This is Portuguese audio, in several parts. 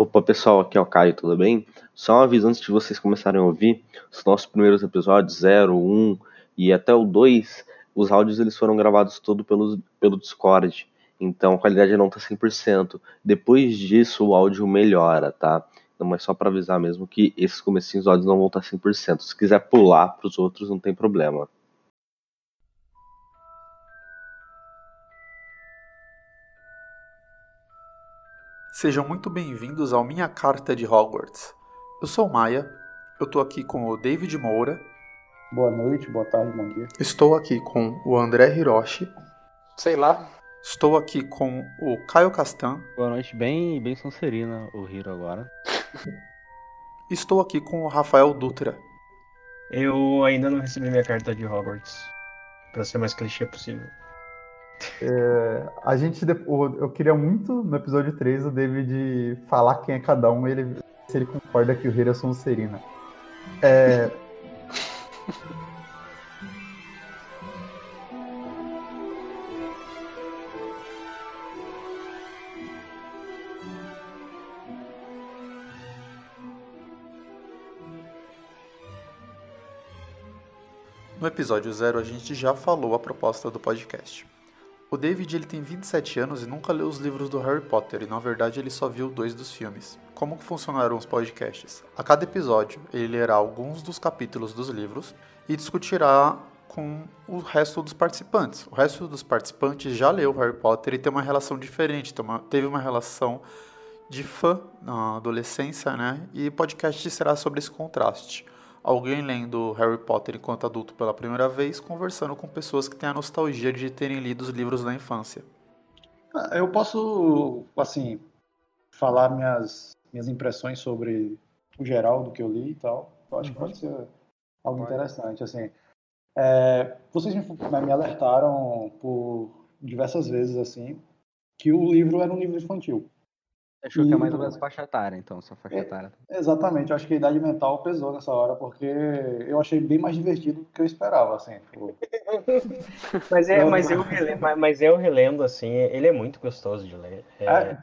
Opa pessoal, aqui é o Caio, tudo bem? Só um aviso antes de vocês começarem a ouvir, os nossos primeiros episódios, 0, 1 e até o 2, os áudios eles foram gravados todo pelo, pelo Discord, então a qualidade não tá 100%. Depois disso o áudio melhora, tá? Mas só para avisar mesmo que esses comecinhos áudios não vão estar 100%. Se quiser pular para os outros, não tem problema. Sejam muito bem-vindos ao Minha Carta de Hogwarts. Eu sou o Maia, eu tô aqui com o David Moura. Boa noite, boa tarde, bom dia. Estou aqui com o André Hiroshi. Sei lá. Estou aqui com o Caio Castan. Boa noite, bem, bem Sonserina o Hiro agora. Estou aqui com o Rafael Dutra. Eu ainda não recebi minha carta de Hogwarts. Pra ser mais clichê possível. É, a gente, eu queria muito no episódio 3 o David falar quem é cada um, ele, se ele concorda que o Hiro é Sonserina. É... No episódio 0 a gente já falou a proposta do podcast. O David ele tem 27 anos e nunca leu os livros do Harry Potter e na verdade ele só viu dois dos filmes. Como funcionarão os podcasts? A cada episódio ele lerá alguns dos capítulos dos livros e discutirá com o resto dos participantes. O resto dos participantes já leu Harry Potter e tem uma relação diferente, teve uma relação de fã na adolescência, né? E o podcast será sobre esse contraste alguém lendo Harry Potter enquanto adulto pela primeira vez, conversando com pessoas que têm a nostalgia de terem lido os livros da infância. Ah, eu posso, assim, falar minhas, minhas impressões sobre o geral do que eu li e tal. Eu acho uhum. que pode ser algo pode. interessante, assim. É, vocês me, me alertaram por diversas vezes, assim, que o livro era um livro infantil. Achou que é mais ou menos faixa etária, então, sua faixa é, etária. exatamente, eu acho que a idade mental pesou nessa hora, porque eu achei bem mais divertido do que eu esperava, assim. Tipo... mas, é, mas, eu relendo, mas eu relendo, assim, ele é muito gostoso de ler. É, é,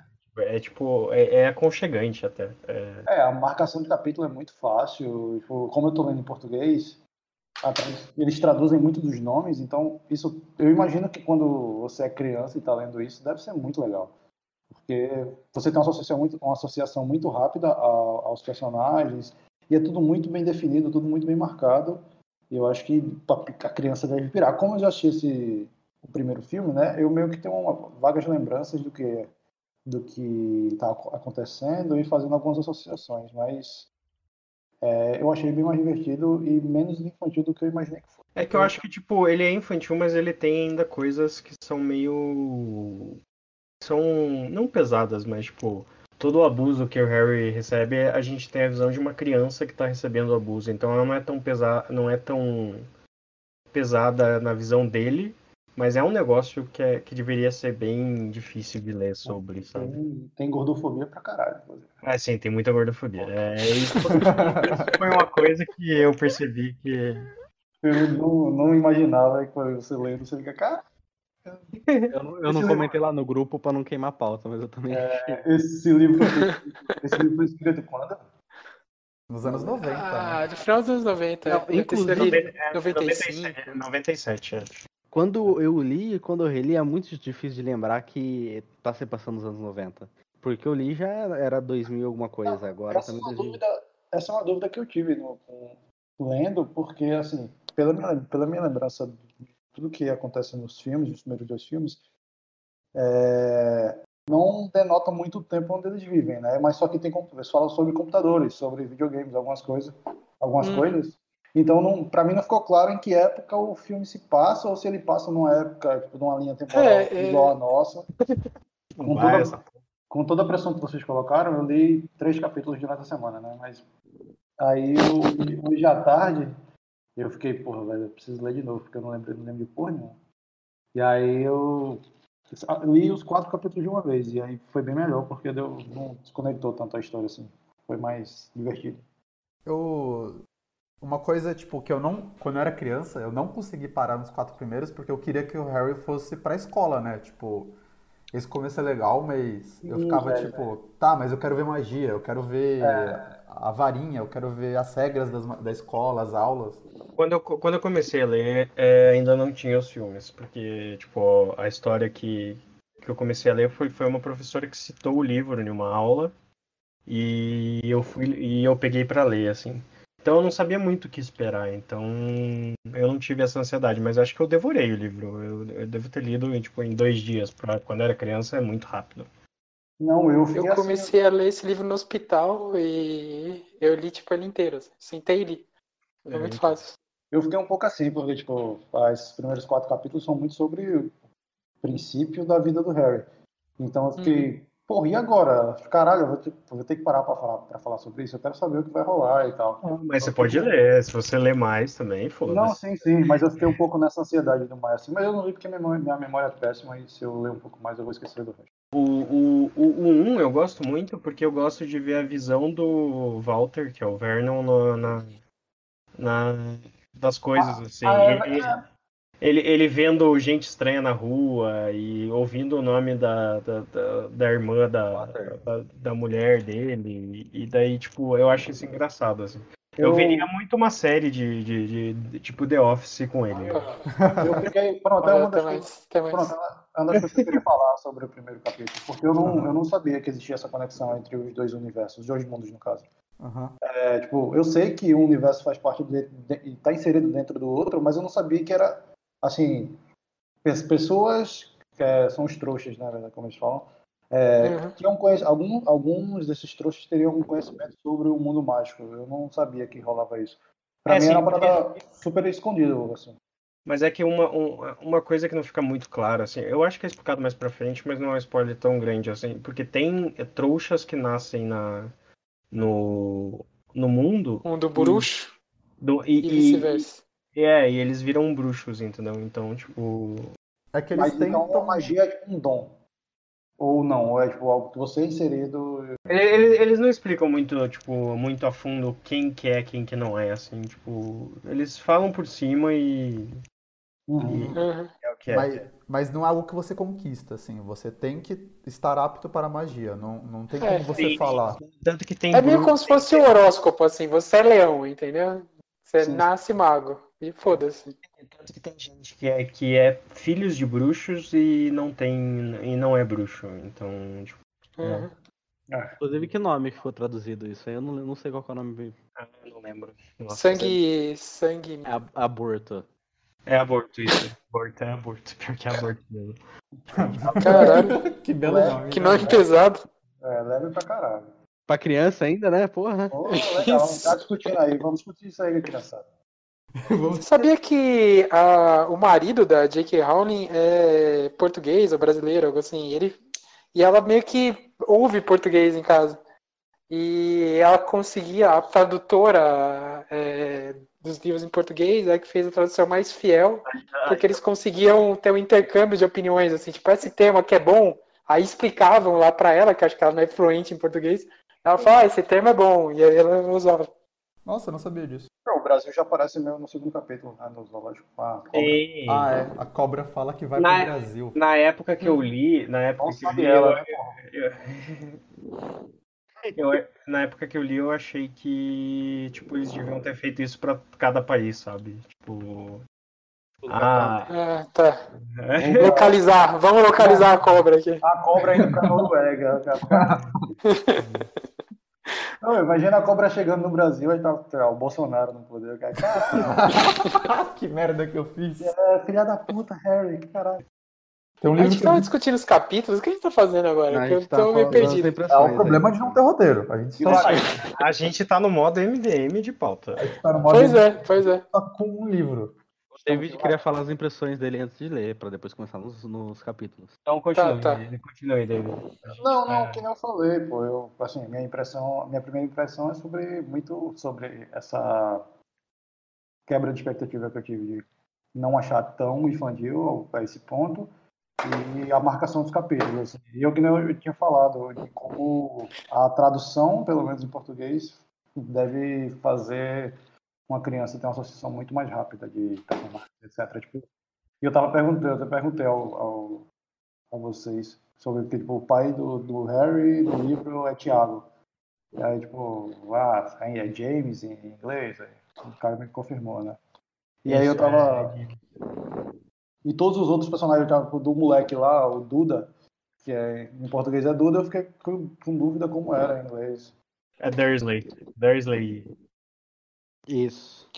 é tipo, é, é, aconchegante até. É... é... a marcação de capítulo é muito fácil, tipo, como eu tô lendo em português, eles traduzem muito dos nomes, então isso, eu imagino que quando você é criança e tá lendo isso, deve ser muito legal porque você tem uma associação muito, uma associação muito rápida aos personagens e é tudo muito bem definido, tudo muito bem marcado. E eu acho que a criança deve virar. Como eu já assisti esse, o primeiro filme, né? Eu meio que tenho uma, vagas lembranças do que do que está acontecendo e fazendo algumas associações, mas é, eu achei bem mais divertido e menos infantil do que eu imaginei que fosse. É que eu acho que, tipo, ele é infantil, mas ele tem ainda coisas que são meio são não pesadas, mas tipo, todo o abuso que o Harry recebe, a gente tem a visão de uma criança que está recebendo o abuso. Então ela não é tão pesada, não é tão pesada na visão dele, mas é um negócio que, é, que deveria ser bem difícil de ler sobre, sabe? Tem, tem gordofobia pra caralho. Ah, sim, tem muita gordofobia. É, isso, foi, uma coisa que eu percebi que. Eu não, não imaginava que você lendo, você fica, cara, eu não, eu não comentei lá no grupo para não queimar a pauta, mas eu também. É, esse livro, esse livro foi escrito quando? Nos anos 90. Ah, né? do final dos anos 90. Não, inclusive, 95. 97, é. Quando eu li e quando eu reli, é muito difícil de lembrar que tá se passando nos anos 90. Porque eu li já era 2000 alguma coisa, não, agora essa, é uma dúvida, essa é uma dúvida que eu tive no, lendo, porque, assim, pela minha, pela minha lembrança tudo que acontece nos filmes, nos primeiros dois filmes, é, não denota muito o tempo onde eles vivem, né? Mas só que tem eles falam sobre computadores, sobre videogames, algumas coisas, algumas hum. coisas. Então, para mim não ficou claro em que época o filme se passa ou se ele passa numa época, tipo, numa linha temporal é, é. igual a nossa. Com toda, com toda, a pressão que vocês colocaram, eu li três capítulos durante a semana, né? Mas aí hoje à tarde eu fiquei, porra, velho, eu preciso ler de novo, porque eu não lembro, não lembro de porra nenhuma. E aí eu li os quatro capítulos de uma vez, e aí foi bem melhor, porque deu, não desconectou tanto a história assim. Foi mais divertido. Eu. Uma coisa, tipo, que eu não. Quando eu era criança, eu não consegui parar nos quatro primeiros, porque eu queria que o Harry fosse pra escola, né? Tipo. esse começo é legal, mas eu ficava é, tipo, é. tá, mas eu quero ver magia, eu quero ver é. A varinha, eu quero ver as regras das, da escola, as aulas. Quando eu, quando eu comecei a ler, é, ainda não tinha os filmes, porque, tipo, a história que, que eu comecei a ler foi, foi uma professora que citou o livro em uma aula e eu fui e eu peguei para ler, assim. Então eu não sabia muito o que esperar, então eu não tive essa ansiedade, mas acho que eu devorei o livro. Eu, eu devo ter lido tipo, em dois dias, pra, quando era criança é muito rápido. Não, eu Eu assim, comecei assim... a ler esse livro no hospital e eu li tipo ele inteiro. Assim. Sentei e li. Foi é, muito fácil. Eu fiquei um pouco assim, porque tipo, os primeiros quatro capítulos são muito sobre o princípio da vida do Harry. Então eu fiquei, uhum. Porra, e agora? Caralho, eu vou ter, vou ter que parar pra falar, pra falar sobre isso. Eu quero saber o que vai rolar e tal. Ah, mas você pode ler, se você ler mais também, foda-se. Não, sim, sim, mas eu fiquei um pouco nessa ansiedade do mais assim. Mas eu não li porque minha memória, minha memória é péssima e se eu ler um pouco mais eu vou esquecer do resto. O, o, o, o 1 eu gosto muito porque eu gosto de ver a visão do Walter, que é o Vernon, no, na, na, das coisas, ah, assim. Ah, é, ele, é, ele, ele vendo gente estranha na rua e ouvindo o nome da, da, da, da irmã da, da, da, mulher dele. E daí, tipo, eu acho isso engraçado, assim. Eu, eu veria muito uma série de, de, de, de, tipo The Office com ele. Eu fiquei. Pronto, é uma das, coisas, pronto, é uma das coisas que eu queria falar sobre o primeiro capítulo. Porque eu não, eu não sabia que existia essa conexão entre os dois universos, os dois mundos, no caso. Uhum. É, tipo, eu sei que um universo faz parte de, está inserido dentro do outro, mas eu não sabia que era assim, pessoas que é, são os trouxas, né, como eles falam, é, uhum. tinham algum, alguns desses trouxas teriam algum conhecimento sobre o mundo mágico. Eu não sabia que rolava isso. Pra é, mim sim, era uma parada porque... super escondida, assim. Mas é que uma, uma coisa que não fica muito clara, assim, eu acho que é explicado mais pra frente, mas não é um spoiler tão grande, assim, porque tem trouxas que nascem na, no, no mundo. Mundo bruxo. Do, e, e vice-versa. É, e eles viram bruxos, entendeu? Então, tipo. É que eles Mas têm. Então, a magia é tipo um dom. Ou não, ou é tipo algo que você é inserido. Eles, eles não explicam muito, tipo, muito a fundo quem que é, quem que não é, assim, tipo. Eles falam por cima e. Uhum. uhum. é o que é. Mas, mas não é algo que você conquista, assim. Você tem que estar apto para a magia. Não, não tem como é, você sim. falar. Tanto que tem é meio como se fosse o um horóscopo, assim. Você é leão, entendeu? Você sim. nasce mago. E foda-se. Tanto que tem gente que é, que é filhos de bruxos e não tem. e não é bruxo. Então, tipo. Uhum. É. Inclusive, que nome que foi traduzido isso aí? Eu não, não sei qual é o nome. Ah, não lembro. Nossa, sangue. Sangue. É aborto. É aborto, isso. Aborto é aborto. Pior que é aborto mesmo. Caralho. que belo nome. Que nome pesado. É, leve pra caralho. Pra criança ainda, né? Porra. Oh, legal. Tá discutindo aí. Vamos discutir isso aí, criançada. Você sabia que a, o marido da J.K. Rowling é português ou brasileiro, algo assim? Ele, e ela meio que ouve português em casa. E ela conseguia, a tradutora é, dos livros em português é que fez a tradução mais fiel, porque eles conseguiam ter um intercâmbio de opiniões, assim, tipo, esse tema que é bom, aí explicavam lá para ela, que acho que ela não é fluente em português, ela fala, ah, esse tema é bom, e aí ela usava. Nossa, eu não sabia disso. Não, o Brasil já aparece mesmo no segundo capítulo, né, no zoológico. Ah, ah, é. A cobra fala que vai na, pro Brasil. Na época que eu li, na época Nossa, que eu li, ela, eu, né, eu, eu, na época que eu li, eu achei que, tipo, eles deviam ter feito isso pra cada país, sabe? Tipo, ah, é, tá. Vamos localizar, vamos localizar a cobra aqui. A cobra indo pra Noruega. Não, imagina a cobra chegando no Brasil e tá, tá o Bolsonaro no poder. que merda que eu fiz. É, filha da puta, Harry, que caralho. Tem um a gente tava discutindo os capítulos, o que a gente tá fazendo agora? Não, eu tá tô meio perdido. É o problema de não ter roteiro. A gente, tá... a gente tá no modo MDM de pauta. Tá pois MDM, é, pois é. Tá com um livro. O David queria falar as impressões dele antes de ler, pra depois começar nos, nos capítulos. Então continue, tá, tá. continue, David. Não, não, é... que nem eu falei, pô. Eu, assim, minha impressão, minha primeira impressão é sobre muito sobre essa quebra de expectativa que eu tive de não achar tão infantil a esse ponto e a marcação dos capítulos. Assim. E eu que eu tinha falado de como a tradução, pelo menos em português, deve fazer uma criança tem uma associação muito mais rápida de etc. Tipo, e eu tava perguntando, eu perguntei ao, ao, a vocês sobre que tipo, o pai do, do Harry no livro é Tiago. E aí, tipo, ah, é James em inglês. Aí, o cara me confirmou, né? E aí eu tava. E todos os outros personagens tipo, do moleque lá, o Duda, que é, em português é Duda, eu fiquei com, com dúvida como era em inglês. É Dursley. Dursley. Isso.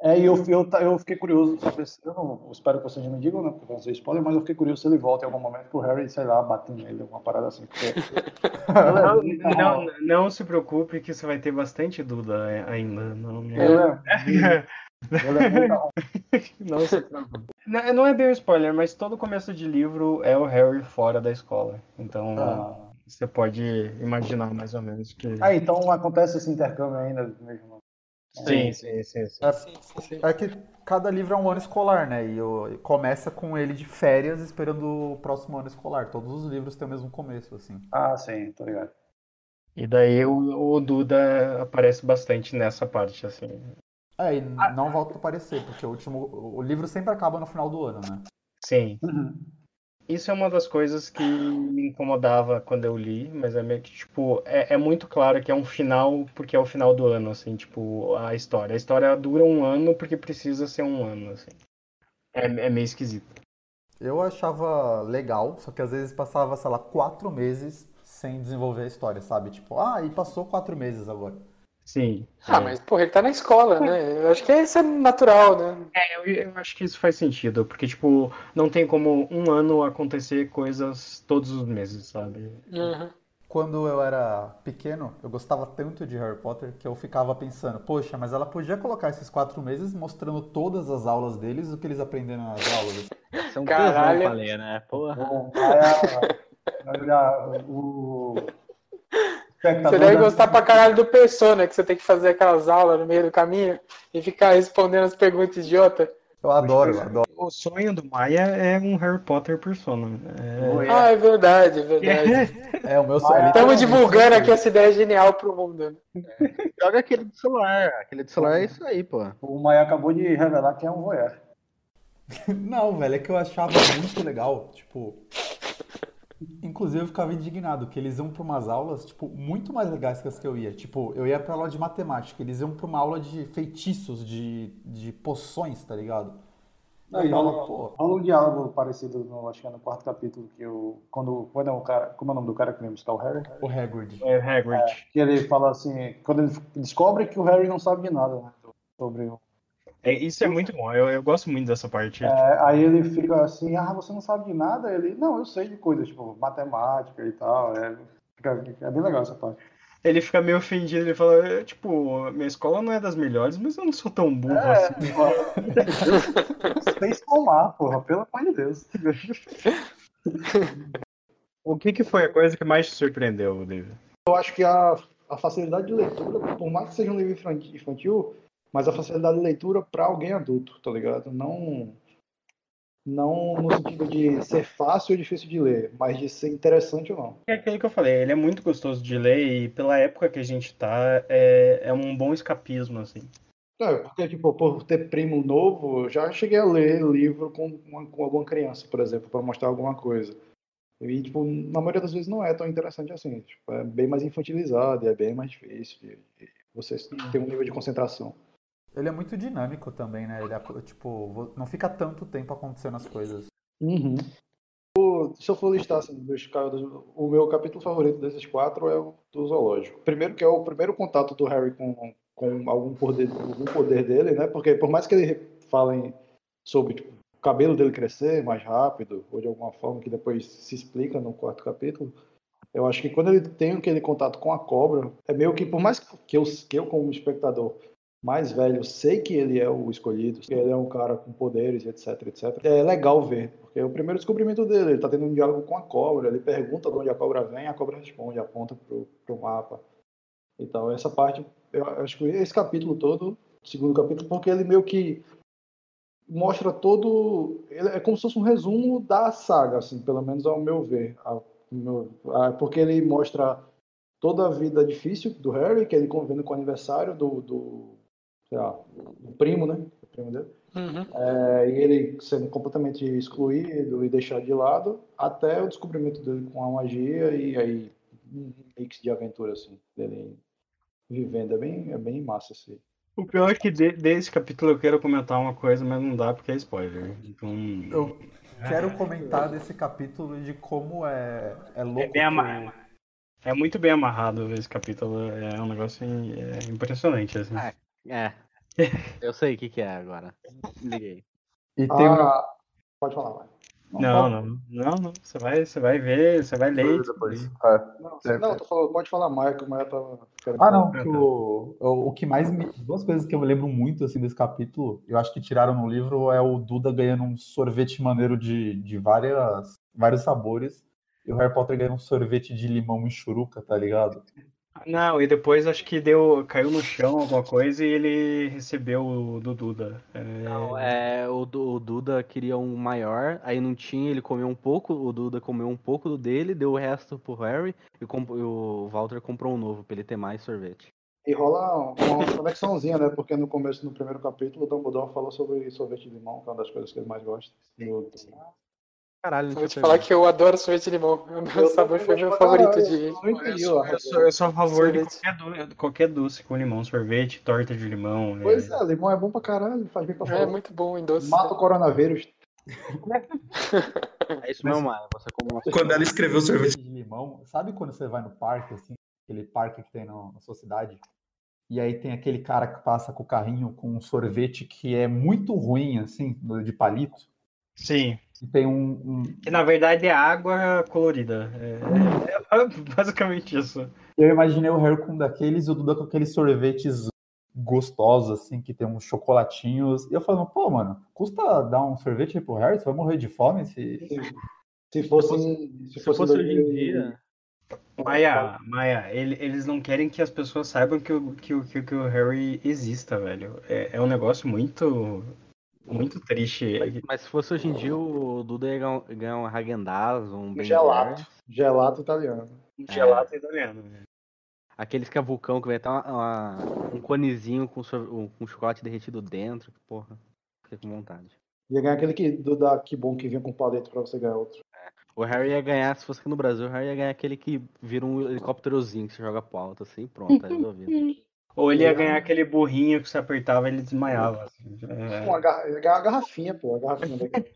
É, e eu, eu, eu fiquei curioso, eu não espero que vocês me digam, né, porque vocês podem, mas eu fiquei curioso se ele volta em algum momento pro Harry, sei lá, bater nele, alguma parada assim. Porque... não, não, não, se preocupe que você vai ter bastante dúvida ainda. Não, não... É, não se preocupe. Não, não é bem um spoiler, mas todo começo de livro é o Harry fora da escola. Então ah. você pode imaginar mais ou menos que. Ah, então acontece esse intercâmbio ainda mesmo. Sim, sim, sim. sim. É, sim, sim. é que cada livro é um ano escolar, né? E eu, começa com ele de férias esperando o próximo ano escolar. Todos os livros têm o mesmo começo, assim. Ah, sim, tô ligado. E daí o, o Duda aparece bastante nessa parte, assim. É, e ah. não volta a aparecer, porque o último. O livro sempre acaba no final do ano, né? Sim. Uhum. Isso é uma das coisas que me incomodava quando eu li, mas é meio que, tipo, é, é, muito claro que é um final, porque é o final do ano, assim, tipo, a história. A história dura um ano porque precisa ser um ano, assim. É, é meio esquisito. Eu achava legal, só que às vezes passava, sei lá, quatro meses sem desenvolver a história, sabe? Tipo, ah, e passou quatro meses agora. Sim. Ah, é. mas porra, ele tá na escola, né? Eu acho que isso é natural, né? É, eu, eu, acho que isso faz sentido, porque, tipo, não tem como um ano acontecer coisas todos os meses, sabe? Uhum. Quando eu era pequeno, eu gostava tanto de Harry Potter que eu ficava pensando, poxa, mas ela podia colocar esses quatro meses mostrando todas as aulas deles, o que eles aprenderam nas aulas. É um Caralho. tesão, falei, né? Porra. Olha, o você deve gostar pra caralho do Persona, que você tem que fazer aquelas aulas no meio do caminho e ficar respondendo as perguntas idiota. Eu adoro, eu adoro. O sonho do Maia é um Harry Potter Persona. É... Ah, é verdade, é verdade. É, o meu sonho. Estamos divulgando aqui essa ideia genial pro mundo. Joga aquele do celular. Aquele do celular é isso aí, pô. O Maia acabou de revelar que é um voyeur. Não, velho, é que eu achava muito legal, tipo, Inclusive eu ficava indignado que eles iam para umas aulas, tipo, muito mais legais que as que eu ia. Tipo, eu ia para aula de matemática, eles iam para uma aula de feitiços, de, de poções, tá ligado? Não, e rola, rola um diálogo parecido, no, acho que é no quarto capítulo, que o quando, quando é o cara, como é o nome do cara que vem buscar o Harry? O Hagrid. É, Hagrid. É, que ele fala assim, quando ele descobre que o Harry não sabe de nada, né, sobre o é, isso é muito bom, eu, eu gosto muito dessa parte. É, aí ele fica assim, ah, você não sabe de nada? Ele, não, eu sei de coisas, tipo, matemática e tal. É, fica, é bem legal essa parte. Ele fica meio ofendido, ele fala, é, tipo, minha escola não é das melhores, mas eu não sou tão burro é, assim. Sem somar, porra, pelo amor de Deus. o que, que foi a coisa que mais te surpreendeu, David? Eu acho que a, a facilidade de leitura, por mais que seja um livro infantil, mas a facilidade de leitura para alguém adulto, tá ligado? Não não no sentido de ser fácil ou difícil de ler, mas de ser interessante ou não. É aquilo que eu falei, ele é muito gostoso de ler e pela época que a gente tá, é, é um bom escapismo, assim. É, porque, tipo, por ter primo novo, já cheguei a ler livro com, uma, com alguma criança, por exemplo, para mostrar alguma coisa. E, tipo, na maioria das vezes não é tão interessante assim. Tipo, é bem mais infantilizado, é bem mais difícil de, de você ter um nível de concentração. Ele é muito dinâmico também, né? Ele é, tipo, não fica tanto tempo acontecendo as coisas. Uhum. O, se eu for listar assim, dos, o meu capítulo favorito desses quatro é o do zoológico. Primeiro que é o primeiro contato do Harry com, com algum, poder, algum poder dele, né? Porque por mais que ele falem sobre tipo, o cabelo dele crescer mais rápido, ou de alguma forma que depois se explica no quarto capítulo, eu acho que quando ele tem aquele contato com a cobra, é meio que, por mais que eu, que eu como espectador mais velho, sei que ele é o escolhido, ele é um cara com poderes, etc, etc. É legal ver, porque é o primeiro descobrimento dele, ele tá tendo um diálogo com a cobra, ele pergunta de onde a cobra vem, a cobra responde, aponta pro, pro mapa. Então, essa parte, eu acho que esse capítulo todo, segundo capítulo, porque ele meio que mostra todo, é como se fosse um resumo da saga, assim, pelo menos ao meu ver, ao meu, porque ele mostra toda a vida difícil do Harry, que ele convivendo com o aniversário do, do sei lá, o primo, né? O primo dele. Uhum. É, e ele sendo completamente excluído e deixado de lado, até o descobrimento dele com a magia e aí um mix de aventura, assim, dele vivendo. É bem, é bem massa, assim. O pior é que de- desse capítulo eu quero comentar uma coisa, mas não dá porque é spoiler. Então. Eu quero comentar desse capítulo de como é, é louco. É bem que amarrado. É muito bem amarrado esse capítulo. É um negócio é impressionante, assim. Ah, É. Eu sei o que, que é agora. Liguei. E tem uma. Ah, pode falar, vai. Não, não, não, não. Você vai, você vai ver, você vai ler. Depois. É. Não, não tô falando, pode falar Maia, que o Maia tava. Ah, não, que o, o, o que mais me. Duas coisas que eu me lembro muito assim, desse capítulo, eu acho que tiraram no livro, é o Duda ganhando um sorvete maneiro de, de várias, vários sabores. E o Harry Potter ganhando um sorvete de limão e churuca, tá ligado? Não, e depois acho que deu, caiu no chão alguma coisa e ele recebeu o do Duda. É, Não, é, o, o Duda queria um maior, aí não tinha, ele comeu um pouco, o Duda comeu um pouco do dele, deu o resto pro Harry e, comp- e o Walter comprou um novo pra ele ter mais sorvete. E rola uma conexãozinha, né? Porque no começo, no primeiro capítulo, o Dumbledore falou sobre sorvete de limão, que é uma das coisas que ele mais gosta. Caralho, Eu não vou te falar que eu adoro sorvete de limão. É o meu Eu sabor foi meu favorito caralho, de. eu entendi, Eu sou, eu sou a favor de Sorvete. qualquer, do- qualquer doce com limão, sorvete, torta de limão. Pois é. é, limão é bom pra caralho, faz bem pra É saúde. muito bom em doce. Mata o coronavírus. É isso mesmo, Maia, você como uma Quando ela escreveu sorvete. de limão. Sabe quando você vai no parque, assim, aquele parque que tem no- na sua cidade? E aí tem aquele cara que passa com o carrinho com um sorvete que é muito ruim, assim, de palito. Sim, E tem um. um- que na verdade é água colorida. É, é basicamente isso. Eu imaginei o Harry com um daqueles e o Duda com aqueles sorvetes gostosos, assim, que tem uns chocolatinhos. E eu falando, pô, mano, custa dar um sorvete aí pro Harry? Você vai morrer de fome? Se... Se fosse, se Se fosse, fosse hoje em 2000 dia, Maia, Maia, ele- eles não querem que as pessoas saibam que o, que o, que o- que o Harry exista, velho. É, é um negócio muito, muito triste. mas, mas se fosse hoje em dia, o Duda ia ganhar- ganhar um Hagendaz, um Ben gelato. Gelato italiano. Um gelato italiano. velho. aqueles que é vulcão, que vai ter uma- uma- um conezinho com, um- com chocolate derretido dentro, porra, fiquei com vontade. Ia ganhar aquele que, do da Que Bom que vinha com paleta pra você ganhar outro. O Harry ia ganhar, se fosse aqui no Brasil, o Harry ia ganhar aquele que vira um helicópterozinho que você joga pro alto, assim, pronto, tá resolvido. Ou ele ia ganhar aquele burrinho que você apertava e ele desmaiava. assim. É, Uma garra- ia ganhar uma garrafinha, pô. A garrafinha daqui.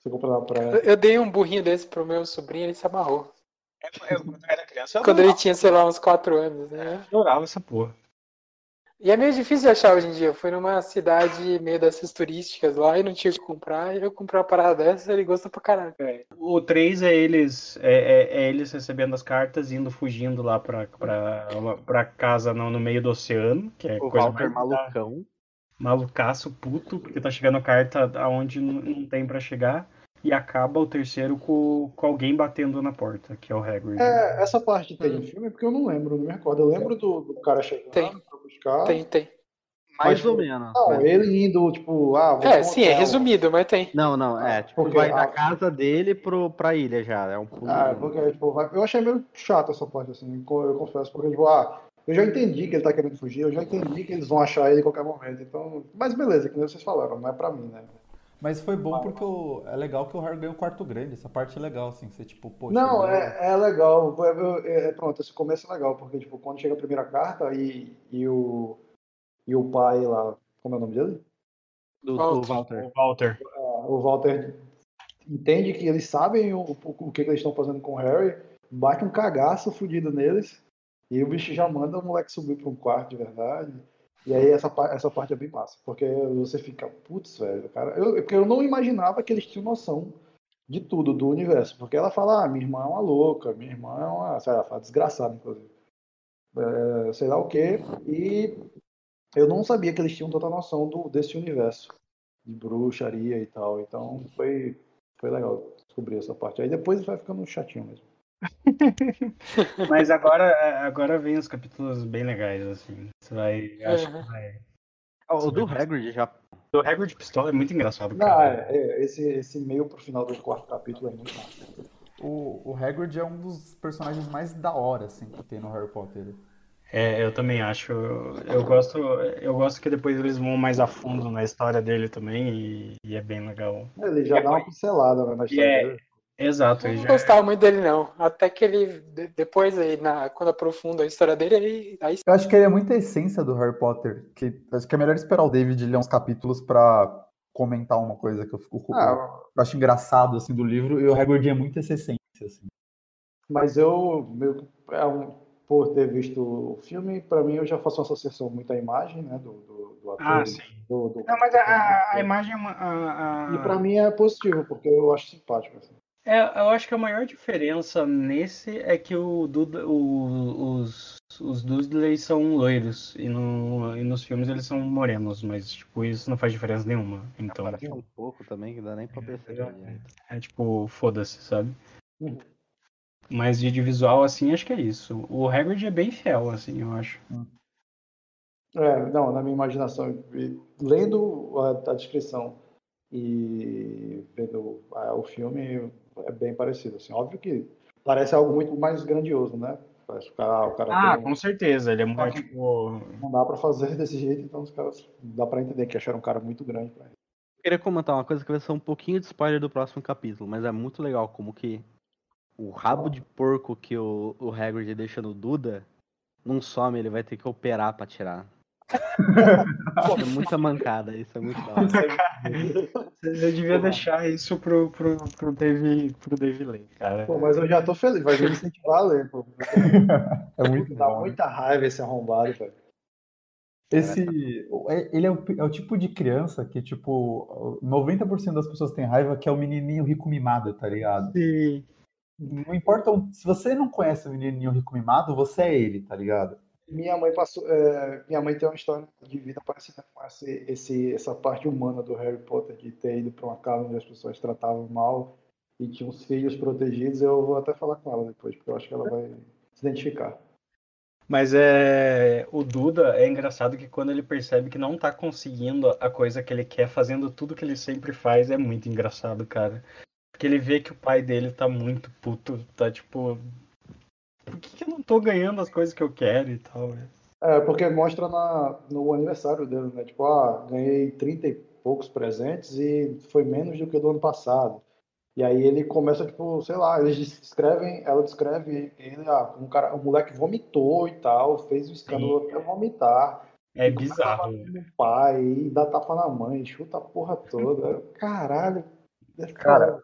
Você compra na praia. Eu, eu dei um burrinho desse pro meu sobrinho, ele se amarrou. eu, quando eu era criança, eu Quando ele adorava, tinha, sei lá, uns 4 anos, né? adorava essa porra. E é meio difícil de achar hoje em dia. Eu fui numa cidade meio dessas turísticas lá e não tinha o que comprar. E eu comprei uma parada dessa e ele gostou pra caralho. O 3 é eles, é, é- é eles recebendo as cartas e indo fugindo lá pra, pra, pra casa no, no meio do oceano, que é O coisa Walter mais malucão. malucaço, puto, porque tá chegando carta aonde não não tem pra chegar. E acaba o terceiro com, com alguém batendo na porta, que é o Hagrid. É, essa parte tem no filme porque eu não lembro, não me recordo. Eu lembro do, do cara chegando Tem. Buscar. Tem, tem. Mais Mas, ou menos. Não, mas- ele indo, tipo, ah, vou É, sim, é resumido, mas tem. Não, não, é, tipo, Porque vai a- da casa dele pro, pra ilha já, é um pulo. Ah, porque, tipo, vai- eu achei meio chato essa parte, assim, eu confesso, porque, tipo, ah, eu já entendi que ele tá querendo fugir, eu já entendi que eles vão achar ele em qualquer momento, então, mas beleza, que nem vocês falaram, não é pra mim, né? Mas foi bom porque o- é legal que o Harry ganhou o quarto grande. Essa parte é legal, assim, você tipo, poxa. Não, ele- é, é legal, eu- eu- é, pronto, esse começo é legal, porque, tipo, quando chega a primeira carta e, e, o, e o pai lá, como é o nome dele? Do, do Walter. Walter. O Walter. Ah, o Walter entende que eles sabem o, o, o que, que eles estão fazendo com o Harry, bate um cagaço fudido neles, e o bicho já manda o moleque subir para um quarto de verdade. E aí essa, essa parte é bem massa, porque você fica, putz, velho, cara. Eu, porque eu não imaginava que eles tinham noção de tudo, do universo. Porque ela fala, ah, minha irmã é uma louca, minha irmã é uma, sei lá, desgraçada, inclusive. É, sei lá o quê. E eu não sabia que eles tinham tanta noção do, desse universo de bruxaria e tal. Então foi, foi legal descobrir essa parte. Aí depois vai ficando chatinho mesmo. Mas agora, agora vem os capítulos bem legais, assim. Você vai. Acho que vai. Ah, O do Hagrid já. O Hagrid Pistola é muito engraçado, Não, cara. é, é, esse, esse meio pro final do quarto capítulo é muito massa. O, o Hagrid é um dos personagens mais da hora, assim, que tem no Harry Potter. É, eu também acho. Eu gosto, eu gosto que depois eles vão mais a fundo na história dele também e, e é bem legal. Ele já dá uma pincelada né, na história é- dele. Exato. Eu não já- gostava muito dele, não. Até que ele, de- depois, aí, na, quando aprofunda a história dele, aí, aí Eu acho que ele é muita essência do Harry Potter. Que acho que é melhor esperar o David ler uns capítulos pra comentar uma coisa que eu fico Ah, eu acho engraçado assim do livro e o Hagrid é muito essa essência assim. mas eu, meu, é um- por ter visto o filme, pra mim eu já faço uma associação muito à imagem, né, do, do, do ator. Ah, sim. do- do- Não, mas a, a- a imagem é uma. a- a- E pra mim é positivo, porque eu acho simpático. Assim. É, eu acho que a maior diferença nesse é que o Duda, o- os, os Dursley são loiros e, no, e nos filmes eles são morenos, mas tipo, isso não faz diferença nenhuma. Então, Parece um pouco também, que dá nem pra perceber. direito. é tipo, foda-se, sabe? Uhum. Mas de, visual, assim, acho que é isso. O Hagrid é bem fiel, assim, eu acho. É, não, na minha imaginação, lendo a, a descrição e vendo o filme, é bem parecido. Assim, óbvio que parece algo muito mais grandioso, né? Parece que o cara, o cara Ah, tem- com certeza. Ele é muito, tipo... não dá pra fazer desse jeito, então os caras dá pra entender que acharam um cara muito grande pra ele. Eu queria comentar uma coisa que vai ser um pouquinho de spoiler do próximo capítulo, mas é muito legal como que o rabo de porco que o, o Hagrid deixa no Duda não some, ele vai ter que operar pra tirar. é muita mancada, isso é muito da hora. Você devia deixar isso pro, pro, pro, Dave, pro Dave ler, cara. Pô, mas eu já tô feliz, vai me incentivar a ler, pô. É muito Dá bom. né? muita raiva esse arrombado, velho. Esse, ele é o, é o tipo de criança que, tipo, 90% das pessoas têm raiva, que é o menininho rico mimado, tá ligado? Sim. Não importa, se você não conhece o menininho rico mimado, você é ele, tá ligado? Minha mãe passou. é, minha mãe tem uma história de vida parecida com esse, esse, essa parte humana do Harry Potter, de ter ido pra uma casa onde as pessoas tratavam mal e tinha os filhos protegidos. Eu vou até falar com ela depois, porque eu acho que ela vai se identificar. Mas é. O Duda é engraçado que quando ele percebe que não tá conseguindo a coisa que ele quer, fazendo tudo que ele sempre faz, é muito engraçado, cara. Porque ele vê que o pai dele tá muito puto, tá tipo. Por que, que eu não tô ganhando as coisas que eu quero e tal, velho? É, porque mostra na, no aniversário dele, né? Tipo, ah, ganhei 30 e poucos presentes e foi menos do que o do ano passado. E aí ele começa, tipo, sei lá, eles descrevem, ela descreve ele, ah, um cara, um moleque vomitou e tal, fez um escândalo até vomitar. É E bizarro. no pai, e dá tapa na mãe, chuta a porra toda. Caralho. ficar- Cara,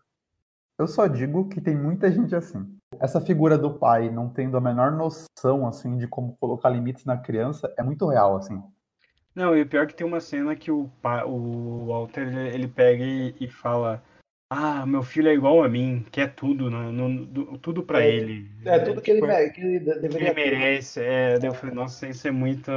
Eu só digo que tem muita gente assim. Essa figura do pai não tendo a menor noção, assim, de como colocar limites na criança é muito real, assim. Não, e o pior é que tem uma cena que o, pa- o Walter ele, ele pega e, e fala: Ah, meu filho é igual a mim, quer tudo, né? no- do- tudo pra É, ele. É tudo que ele, tipo, que ele que ele deveria ter. merece. É, daí eu falei, nossa, isso é muito.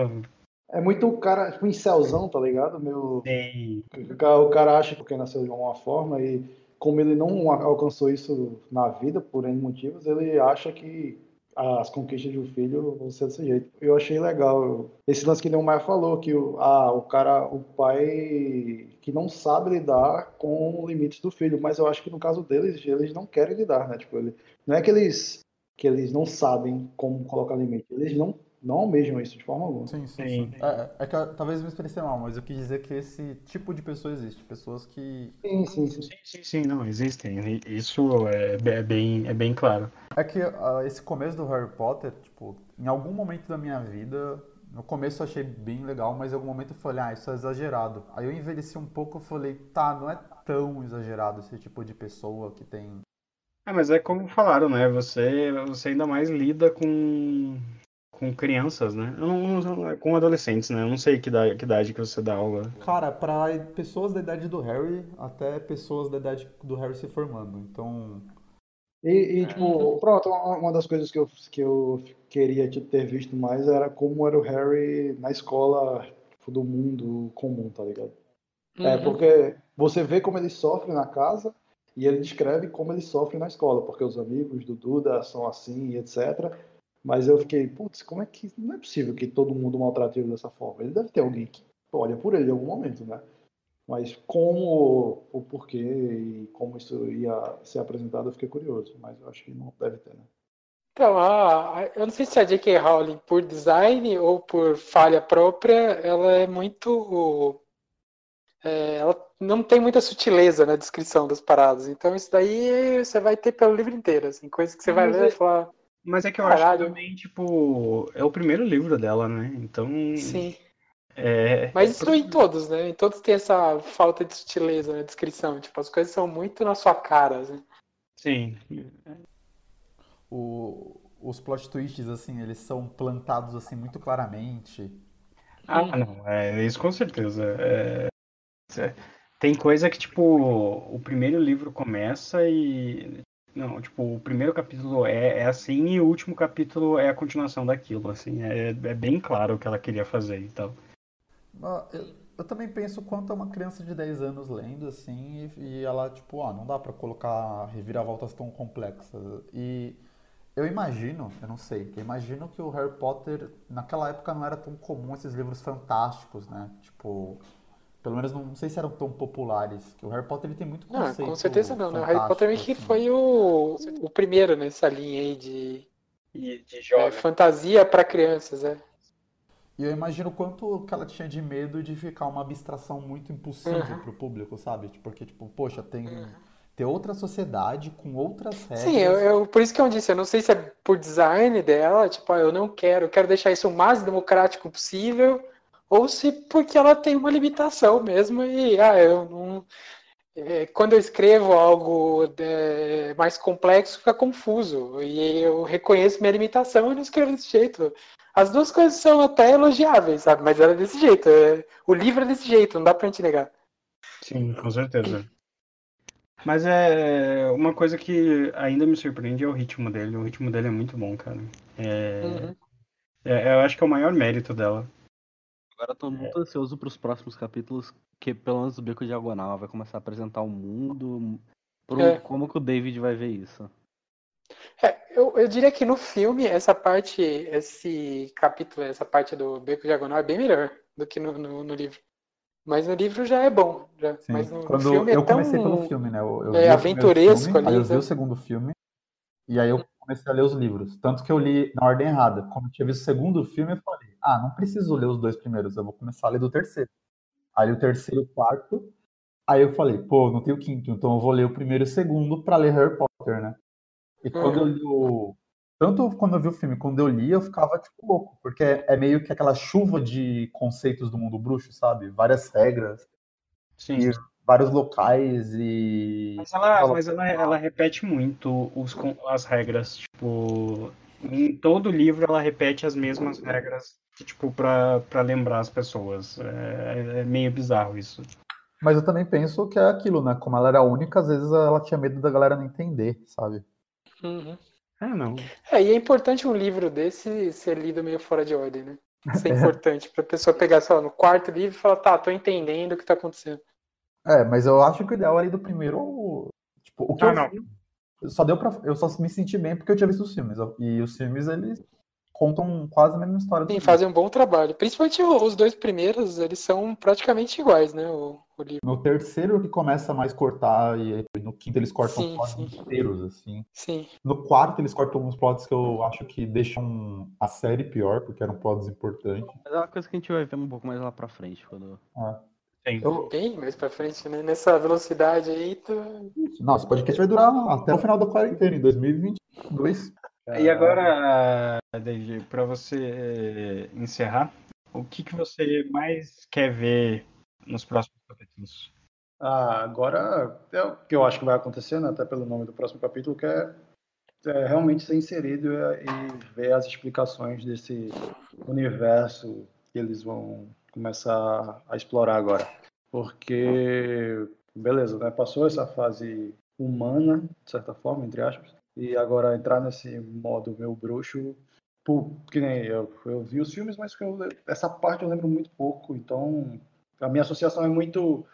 É muito o cara, tipo, incelzão, tá ligado? Meu, Tem- o cara, o cara acha que nasceu de uma forma e como ele não alcançou isso na vida, por N motivos, ele acha que as conquistas um filho vão ser desse jeito. Eu achei legal esse lance que o Maia falou, que o, ah, o cara, o pai que não sabe lidar com limites do filho, mas eu acho que no caso deles, eles não querem lidar, né? Tipo, ele, não é que eles, que eles não sabem como colocar limite, eles não, não almejam isso de forma alguma. Sim, sim, Sim. É, é que eu- talvez eu me expressei mal, mas eu quis dizer que esse tipo de pessoa existe. Pessoas que. Sim, sim, sim. Sim, sim, sim, não, existem. Isso é, é bem, é bem claro. É que ah, esse começo do Harry Potter, tipo, em algum momento da minha vida, no começo eu achei bem legal, mas em algum momento eu falei, ah, isso é exagerado. Aí eu envelheci um pouco e falei, tá, não é tão exagerado esse tipo de pessoa que tem. É, mas é como falaram, né? Você, você ainda mais lida com, com crianças, né? Eu não, não- com adolescentes, né? Eu não sei que idade, que idade que você dá aula. Cara, pra pessoas da idade do Harry, até pessoas da idade do Harry se formando. Então, E, e, tipo, pronto, uma das coisas que eu, que eu queria te- ter visto mais era como era o Harry na escola tipo, do mundo comum, tá ligado? É, Uhum. porque você vê como ele sofre na casa e ele descreve como ele sofre na escola, porque os amigos do Duda são assim e etc. Mas eu fiquei, putz, como é que. Não é possível que todo mundo maltrate ele dessa forma. Ele deve ter alguém que olha por ele em algum momento, né? Mas como, o porquê e como isso ia ser apresentado, eu fiquei curioso. Mas eu acho que não deve ter, né? Então, a, eu não sei se a J.K. Rowling, por design ou por falha própria, ela é muito. é, ela não tem muita sutileza na descrição das paradas. Então, isso daí você vai ter pelo livro inteiro, assim, coisa que você vai Mas ler e é- falar, Mas é que eu acho que Caralho. também, tipo, é o primeiro livro dela, né? Então, sim. é... Mas isso em todos, né? Em todos tem essa falta de sutileza na descrição. Tipo, as coisas são muito na sua cara, assim. Sim. O- os plot twists, assim, eles são plantados, assim, muito claramente. Ah, não, é isso com certeza. É, é, tem coisa que, tipo, o primeiro livro começa e. Não, tipo, o primeiro capítulo é, é assim e o último capítulo é a continuação daquilo, assim. É, é bem claro o que ela queria fazer e tal. Ah, Eu, eu também penso quanto é uma criança de 10 anos lendo, assim, e, e ela, tipo, ah, não dá pra colocar reviravoltas tão complexas. E eu imagino, eu não sei, eu imagino que o Harry Potter, naquela época não era tão comum esses livros fantásticos, né? Tipo, pelo menos não, não sei se eram tão populares, que o Harry Potter ele tem muito Não, conceito com certeza não, né? O Harry Potter meio que assim. foi o, o primeiro nessa linha aí de E de é, jovem. fantasia pra crianças, é. E eu imagino o quanto que ela tinha de medo de ficar uma abstração muito impossível Uhum. pro público, sabe? Tipo, Porque, tipo, poxa, tem, tem outra sociedade com outras regras. Sim, eu, eu- por isso que eu disse, eu não sei se é por design dela, tipo, ah, eu não quero, eu quero deixar isso o mais democrático possível, ou se porque ela tem uma limitação mesmo e, ah, eu não. é, quando eu escrevo algo é, mais complexo, fica confuso, e eu reconheço minha limitação e não escrevo desse jeito. As duas coisas são até elogiáveis, sabe? Mas ela é desse jeito, é- o livro é desse jeito, não dá pra gente negar. Sim, com certeza. Mas é uma coisa que ainda me surpreende é o ritmo dele. O ritmo dele é muito bom, cara. É, Uhum. é- eu acho que é o maior mérito dela. Agora eu tô muito ansioso pros próximos capítulos, que pelo menos o Beco Diagonal vai começar a apresentar o mundo. Pro, É. Como que o David vai ver isso? É, eu, eu diria que no filme, essa parte, esse capítulo, essa parte do Beco Diagonal é bem melhor do que no, no, no livro. Mas no livro já é bom. Já. Sim, Mas no, quando filme é eu tão. comecei pelo filme, né? Eu, eu é, aventuresco filme, ali, aí eu vi né? o segundo filme, e aí eu comecei a ler os livros. Tanto que eu li na ordem errada. Como eu tinha visto o segundo filme, eu falei, ah, não preciso ler os dois primeiros, eu vou começar a ler do terceiro. Aí o terceiro e o quarto, aí eu falei, pô, não tem o quinto, então eu vou ler o primeiro e o segundo pra ler Harry Potter, né? E quando eu li o... Tanto quando eu vi o filme, quando eu li, eu ficava, tipo, louco, porque é meio que aquela chuva de conceitos do mundo bruxo, sabe? Várias regras, Sim. E- vários locais e. Mas ela, mas ela, ela repete muito os, as regras, tipo, em todo livro ela repete as mesmas regras, tipo, pra, pra lembrar as pessoas. É, é meio bizarro isso. Mas eu também penso que é aquilo, né? Como ela era única, às vezes ela tinha medo da galera não entender, sabe? Uhum. É, não. É, e é importante um livro desse ser lido meio fora de ordem, né? Isso é importante pra pessoa pegar, sei lá, no quarto livro e falar, tá, tô entendendo o que tá acontecendo. É, mas eu acho que o ideal ali do primeiro. Tipo, o que Ah, eu não. vi, só deu pra. Eu só me senti bem porque eu tinha visto os filmes. E os filmes, eles contam quase a mesma história Sim, fazem um bom trabalho. Principalmente os dois primeiros, eles são praticamente iguais, né? O, o livro. No terceiro que começa a mais cortar, e no quinto eles cortam Sim, plots sim. inteiros, assim. Sim. No quarto eles cortam alguns plots que eu acho que deixam a série pior, porque eram plots importantes. Mas é uma coisa que a gente vai ver um pouco mais lá pra frente. Quando... Tem. Eu, Bem mais pra frente, né? Nessa velocidade aí, tu... nossa, o podcast vai durar até o final da quarentena, em 2022. E agora, David, para você encerrar, o que, que você mais quer ver nos próximos capítulos? Ah, agora é o que eu acho que vai acontecer, né, até pelo nome do próximo capítulo, que é, é realmente ser inserido e, e ver as explicações desse universo que eles vão começar a explorar agora. Porque, beleza, né, passou essa fase humana, de certa forma, entre aspas, e agora entrar nesse modo meu bruxo, pô, que nem eu, eu vi os filmes, mas que eu- essa parte eu lembro muito pouco, então a minha associação é muito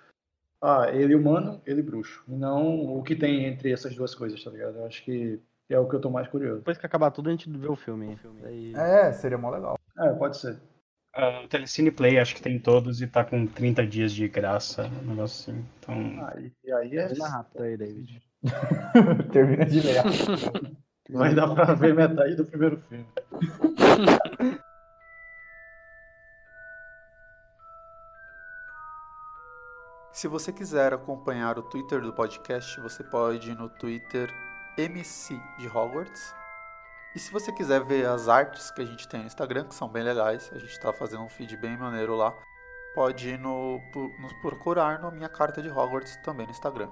ah, ele humano, ele bruxo. E não o que tem entre essas duas coisas, tá ligado? Eu acho que é o que eu tô mais curioso. Depois que acabar tudo, a gente vê o filme. Daí... É, seria mó legal. É, pode ser. Ah, o Telecine Play acho que tem todos e tá com 30 dias de graça, um negócio assim. Então, Aí, e aí é. Mais rápido aí, David. Termina de ler. Vai dar pra ver metade do primeiro filme. Se você quiser acompanhar o Twitter do podcast, você pode ir no Twitter MC de Hogwarts. E se você quiser ver as artes que a gente tem no Instagram, que são bem legais, a gente está fazendo um feed bem maneiro lá, pode ir no, nos procurar na minha carta de Hogwarts também no Instagram.